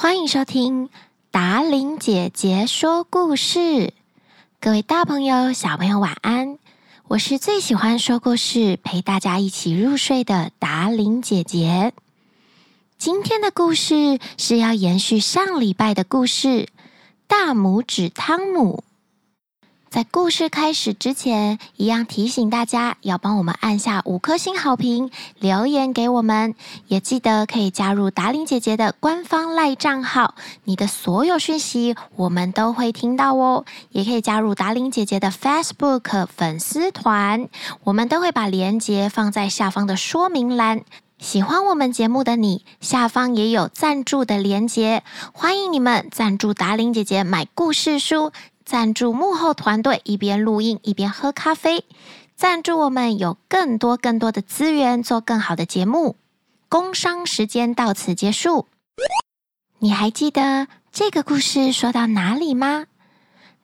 欢迎收听达玲姐姐说故事。各位大朋友、小朋友，晚安！我是最喜欢说故事、陪大家一起入睡的达玲姐姐。今天的故事是要延续上礼拜的故事，大拇指汤姆。在故事开始之前，一样提醒大家要帮我们按下五颗星好评，留言给我们，也记得可以加入达伶姐姐的官方赖账号，你的所有讯息我们都会听到哦。也可以加入达伶姐姐的 Facebook 粉丝团，我们都会把链接放在下方的说明栏。喜欢我们节目的你，下方也有赞助的链接，欢迎你们赞助达伶姐姐买故事书。赞助幕后团队，一边录音一边喝咖啡。赞助我们有更多更多的资源，做更好的节目。工商时间到此结束。你还记得这个故事说到哪里吗？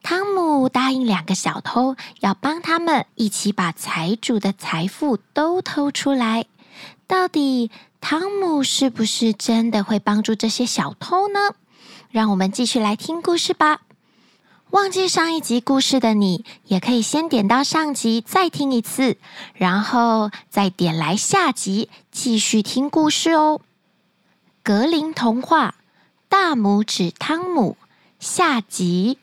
汤姆答应两个小偷要帮他们一起把财主的财富都偷出来。到底汤姆是不是真的会帮助这些小偷呢？让我们继续来听故事吧。忘记上一集故事的你，也可以先点到上集再听一次，然后再点来下集继续听故事哦。格林童话《大拇指汤姆》下集。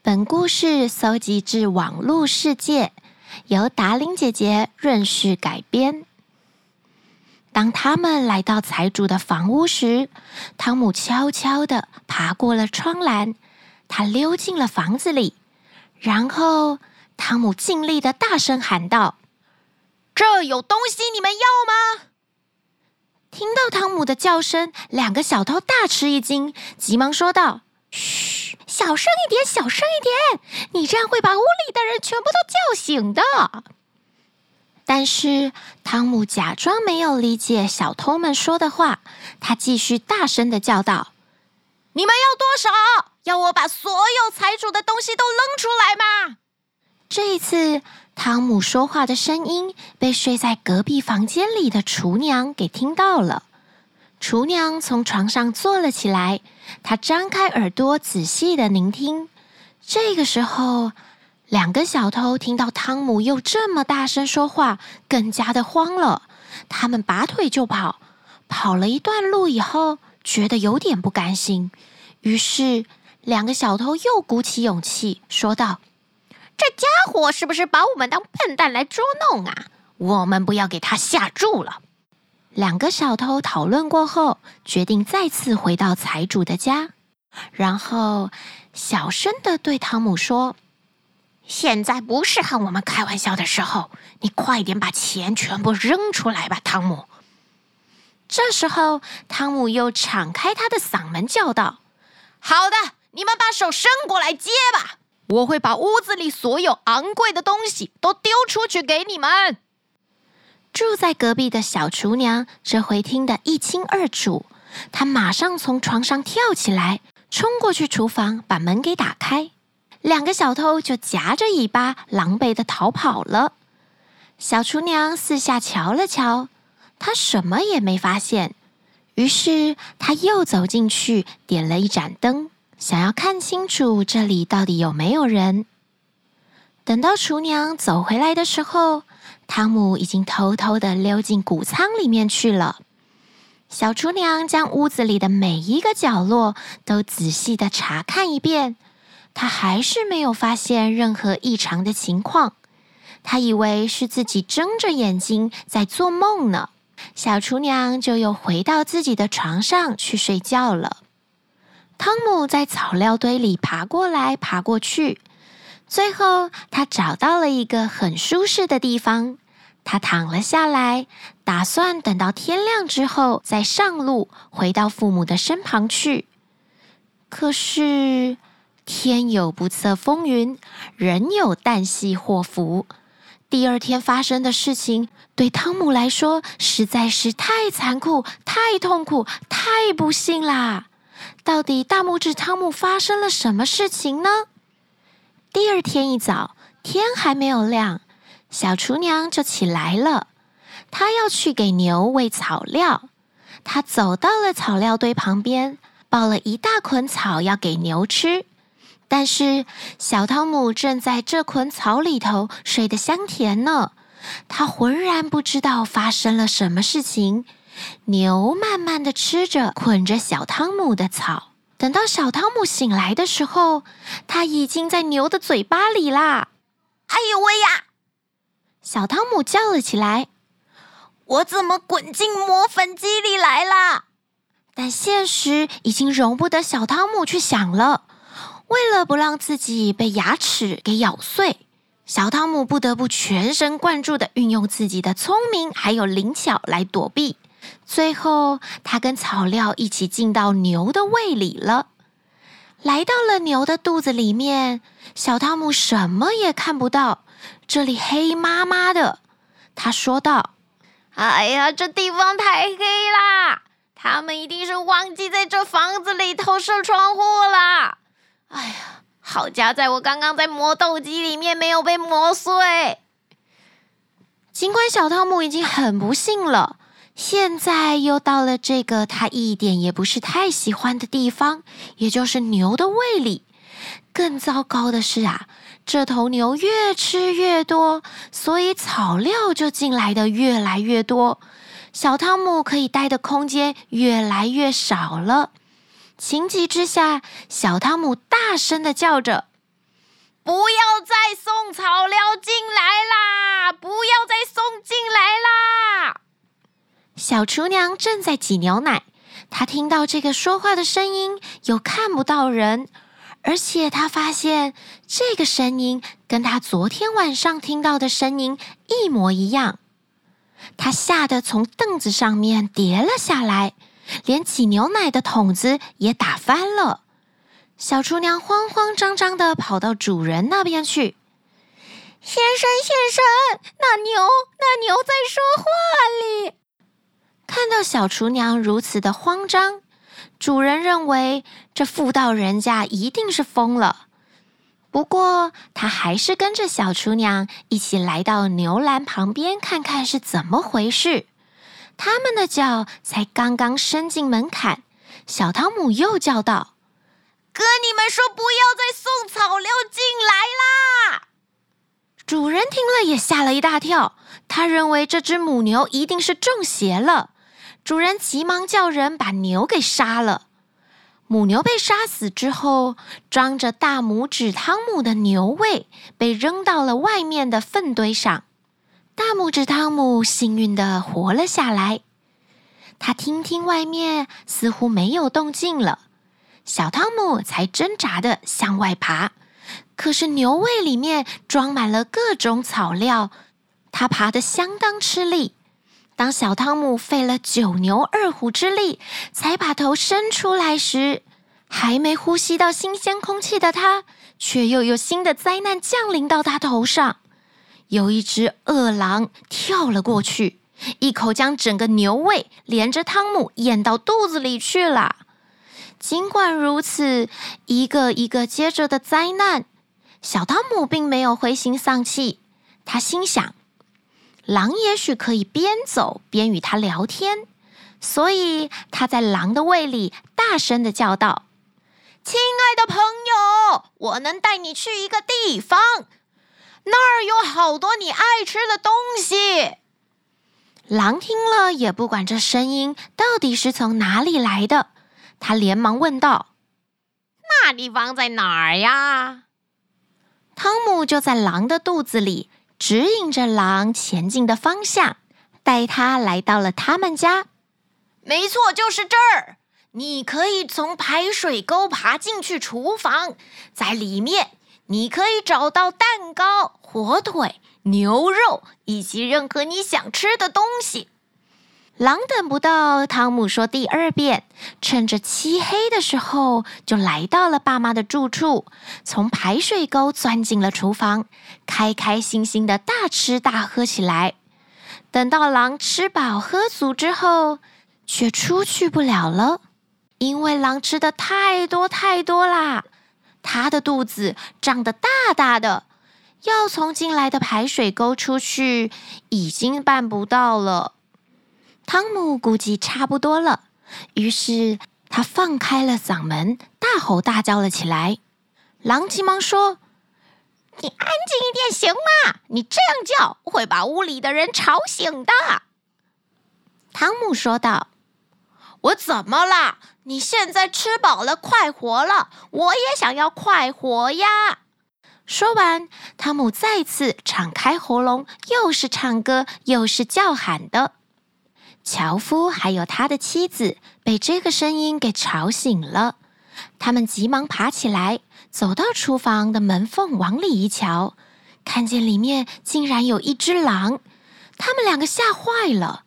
本故事搜集自网络世界，由达伶姐姐润饰改编。当他们来到财主的房屋时，汤姆悄悄地爬过了窗栏。他溜进了房子里，然后汤姆尽力的大声喊道：“这有东西，你们要吗？”听到汤姆的叫声，两个小偷大吃一惊，急忙说道：“嘘，小声一点，小声一点，你这样会把屋里的人全部都叫醒的。”但是汤姆假装没有理解小偷们说的话，他继续大声的叫道：“你们要多少？”要我把所有财主的东西都扔出来吗？这一次，汤姆说话的声音被睡在隔壁房间里的厨娘给听到了。厨娘从床上坐了起来，她张开耳朵仔细的聆听。这个时候，两个小偷听到汤姆又这么大声说话，更加的慌了。他们拔腿就跑，跑了一段路以后，觉得有点不甘心，于是。两个小偷又鼓起勇气说道：“这家伙是不是把我们当笨蛋来捉弄啊？我们不要给他下注了。”两个小偷讨论过后，决定再次回到财主的家，然后小声的对汤姆说：“现在不是和我们开玩笑的时候，你快点把钱全部扔出来吧，汤姆。”这时候，汤姆又敞开他的嗓门叫道：“好的。”你们把手伸过来接吧，我会把屋子里所有昂贵的东西都丢出去给你们。住在隔壁的小厨娘这回听得一清二楚，她马上从床上跳起来，冲过去厨房把门给打开，两个小偷就夹着尾巴狼狈地逃跑了。小厨娘四下瞧了瞧，她什么也没发现，于是她又走进去，点了一盏灯。想要看清楚这里到底有没有人。等到厨娘走回来的时候，汤姆已经偷偷的溜进谷仓里面去了。小厨娘将屋子里的每一个角落都仔细的查看一遍，她还是没有发现任何异常的情况。她以为是自己睁着眼睛在做梦呢。小厨娘就又回到自己的床上去睡觉了。汤姆在草料堆里爬过来爬过去，最后他找到了一个很舒适的地方，他躺了下来，打算等到天亮之后再上路回到父母的身旁去。可是天有不测风云，人有旦夕祸福。第二天发生的事情对汤姆来说实在是太残酷、太痛苦、太不幸啦！到底大拇指汤姆发生了什么事情呢？第二天一早，天还没有亮，小厨娘就起来了。她要去给牛喂草料。她走到了草料堆旁边，抱了一大捆草要给牛吃。但是小汤姆正在这捆草里头睡得香甜呢，他浑然不知道发生了什么事情。牛慢慢地吃着捆着小汤姆的草，等到小汤姆醒来的时候，他已经在牛的嘴巴里啦！哎呦喂呀！小汤姆叫了起来：“我怎么滚进磨粉机里来了？”但现实已经容不得小汤姆去想了。为了不让自己被牙齿给咬碎，小汤姆不得不全神贯注地运用自己的聪明还有灵巧来躲避。最后，他跟草料一起进到牛的胃里了。来到了牛的肚子里面，小汤姆什么也看不到，这里黑麻麻的。他说道：“哎呀，这地方太黑啦！他们一定是忘记在这房子里头设窗户了。”哎呀，好家在我刚刚在磨豆机里面没有被磨碎。尽管小汤姆已经很不幸了，现在又到了这个他一点也不是太喜欢的地方，也就是牛的胃里。更糟糕的是啊，这头牛越吃越多，所以草料就进来的越来越多，小汤姆可以待的空间越来越少了。情急之下，小汤姆大声的叫着：“不要再送草料进来啦！不要再送进来啦！”小厨娘正在挤牛奶，她听到这个说话的声音，又看不到人，而且她发现这个声音跟她昨天晚上听到的声音一模一样，她吓得从凳子上面跌了下来。连挤牛奶的桶子也打翻了，小厨娘慌慌张张的跑到主人那边去。先生，先生，那牛，那牛在说话！到小厨娘如此的慌张，主人认为这妇道人家一定是疯了。不过，他还是跟着小厨娘一起来到牛栏旁边，看看是怎么回事。他们的脚才刚刚伸进门槛，小汤姆又叫道：“跟你们说，不要再送草料进来啦！”主人听了也吓了一大跳，他认为这只母牛一定是中邪了。主人急忙叫人把牛给杀了。母牛被杀死之后，装着大拇指汤姆的牛胃被扔到了外面的粪堆上。大拇指汤姆幸运地活了下来。他听听外面似乎没有动静了，小汤姆才挣扎地向外爬。可是牛胃里面装满了各种草料，他爬得相当吃力。当小汤姆费了九牛二虎之力才把头伸出来时，还没呼吸到新鲜空气的他，却又有新的灾难降临到他头上。有一只饿狼跳了过去，一口将整个牛胃连着汤姆咽到肚子里去了。尽管如此，一个一个接着的灾难，小汤姆并没有灰心丧气。他心想，狼也许可以边走边与他聊天，所以他在狼的胃里大声的叫道：“亲爱的朋友，我能带你去一个地方。”那儿有好多你爱吃的东西。狼听了也不管这声音到底是从哪里来的，他连忙问道：“那地方在哪儿呀？”汤姆就在狼的肚子里，指引着狼前进的方向，带他来到了他们家。没错，就是这儿。你可以从排水沟爬进去厨房，在里面。你可以找到蛋糕、火腿、牛肉以及任何你想吃的东西。狼等不到汤姆说第二遍，趁着漆黑的时候，就来到了爸妈的住处，从排水沟钻进了厨房，开开心心的大吃大喝起来。等到狼吃饱喝足之后，却出去不了了，因为狼吃的太多太多啦。它的肚子胀得大大的，要从进来的排水沟出去已经办不到了。汤姆估计差不多了，于是他放开了嗓门，大吼大叫了起来。狼急忙说：“你安静一点行吗？你这样叫会把屋里的人吵醒的。”汤姆说道：“我怎么了？你现在吃饱了，快活了，我也想要快活呀！”说完，汤姆再次敞开喉咙，又是唱歌又是叫喊的。樵夫还有他的妻子被这个声音给吵醒了，他们急忙爬起来，走到厨房的门缝往里一瞧，看见里面竟然有一只狼，他们两个吓坏了。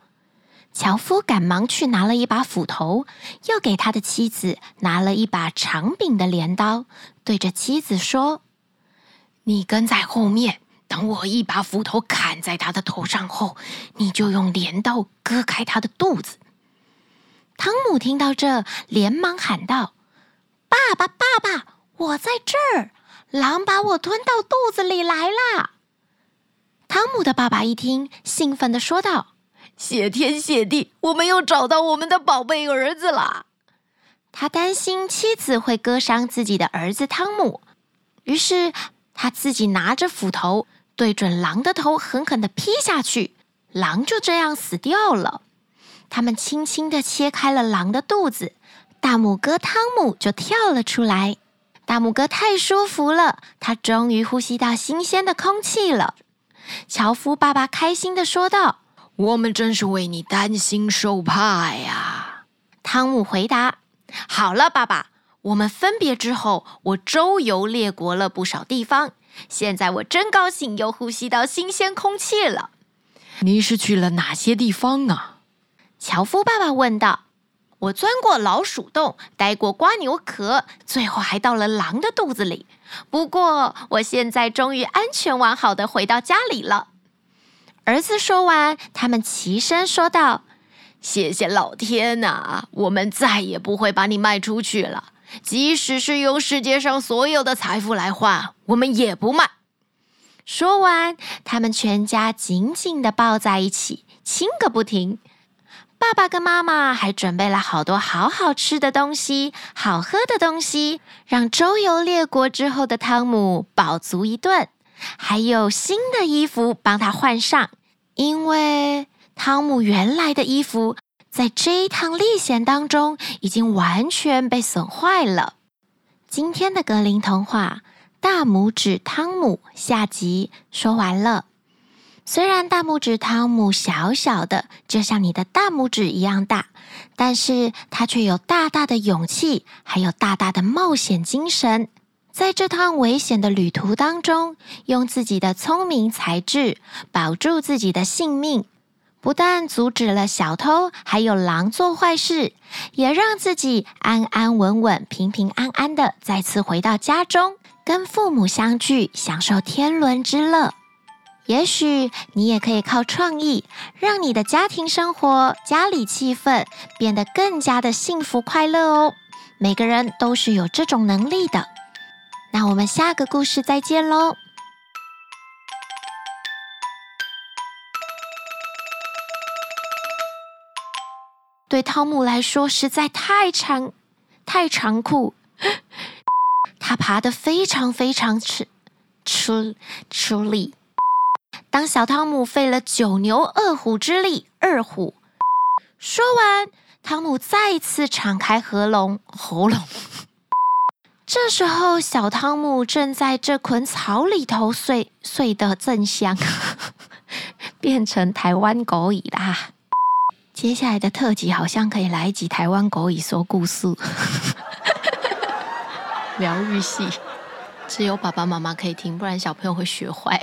樵夫赶忙去拿了一把斧头，又给他的妻子拿了一把长柄的镰刀，对着妻子说：“你跟在后面。”等我一把斧头砍在他的头上后，你就用镰刀割开他的肚子。汤姆听到这，连忙喊道：“爸爸，爸爸，我在这儿！狼把我吞到肚子里来了。”汤姆的爸爸一听，兴奋地说道：“谢天谢地，我们又找到我们的宝贝儿子了。”他担心妻子会割伤自己的儿子汤姆，于是他自己拿着斧头。对准狼的头狠狠的劈下去，狼就这样死掉了。他们轻轻地切开了狼的肚子，大拇哥汤姆就跳了出来。大拇哥太舒服了，他终于呼吸到新鲜的空气了。樵夫爸爸开心的说道：“我们真是为你担心受怕呀。”汤姆回答：“好了，爸爸，我们分别之后，我周游列国了不少地方。”现在我真高兴，又呼吸到新鲜空气了。你是去了哪些地方啊？樵夫爸爸问道。我钻过老鼠洞，待过瓜牛壳，最后还到了狼的肚子里。不过，我现在终于安全完好的回到家里了。儿子说完，他们齐声说道：“谢谢老天呐，我们再也不会把你卖出去了。”即使是用世界上所有的财富来换，我们也不卖。说完，他们全家紧紧地抱在一起，亲个不停。爸爸跟妈妈还准备了好多好好吃的东西、好喝的东西，让周游列国之后的汤姆饱足一顿，还有新的衣服帮他换上，因为汤姆原来的衣服。在这一趟历险当中，已经完全被损坏了。今天的格林童话《大拇指汤姆》下集说完了。虽然大拇指汤姆小小的，就像你的大拇指一样大，但是他却有大大的勇气，还有大大的冒险精神。在这趟危险的旅途当中，用自己的聪明才智保住自己的性命。不但阻止了小偷还有狼做坏事，也让自己安安稳稳、平平安安的再次回到家中，跟父母相聚，享受天伦之乐。也许你也可以靠创意，让你的家庭生活、家里气氛变得更加的幸福快乐哦。每个人都是有这种能力的。那我们下个故事再见喽。对汤姆来说实在太残、太残酷。他爬得非常非常吃吃吃力。当小汤姆费了九牛二虎之力，二虎说完，汤姆再次敞开喉咙，喉咙。这时候，小汤姆正在这捆草里头睡睡得正香，变成台湾狗语啦。接下来的特辑好像可以来一集台湾狗语说故事，疗愈系，只有爸爸妈妈可以听，不然小朋友会学坏。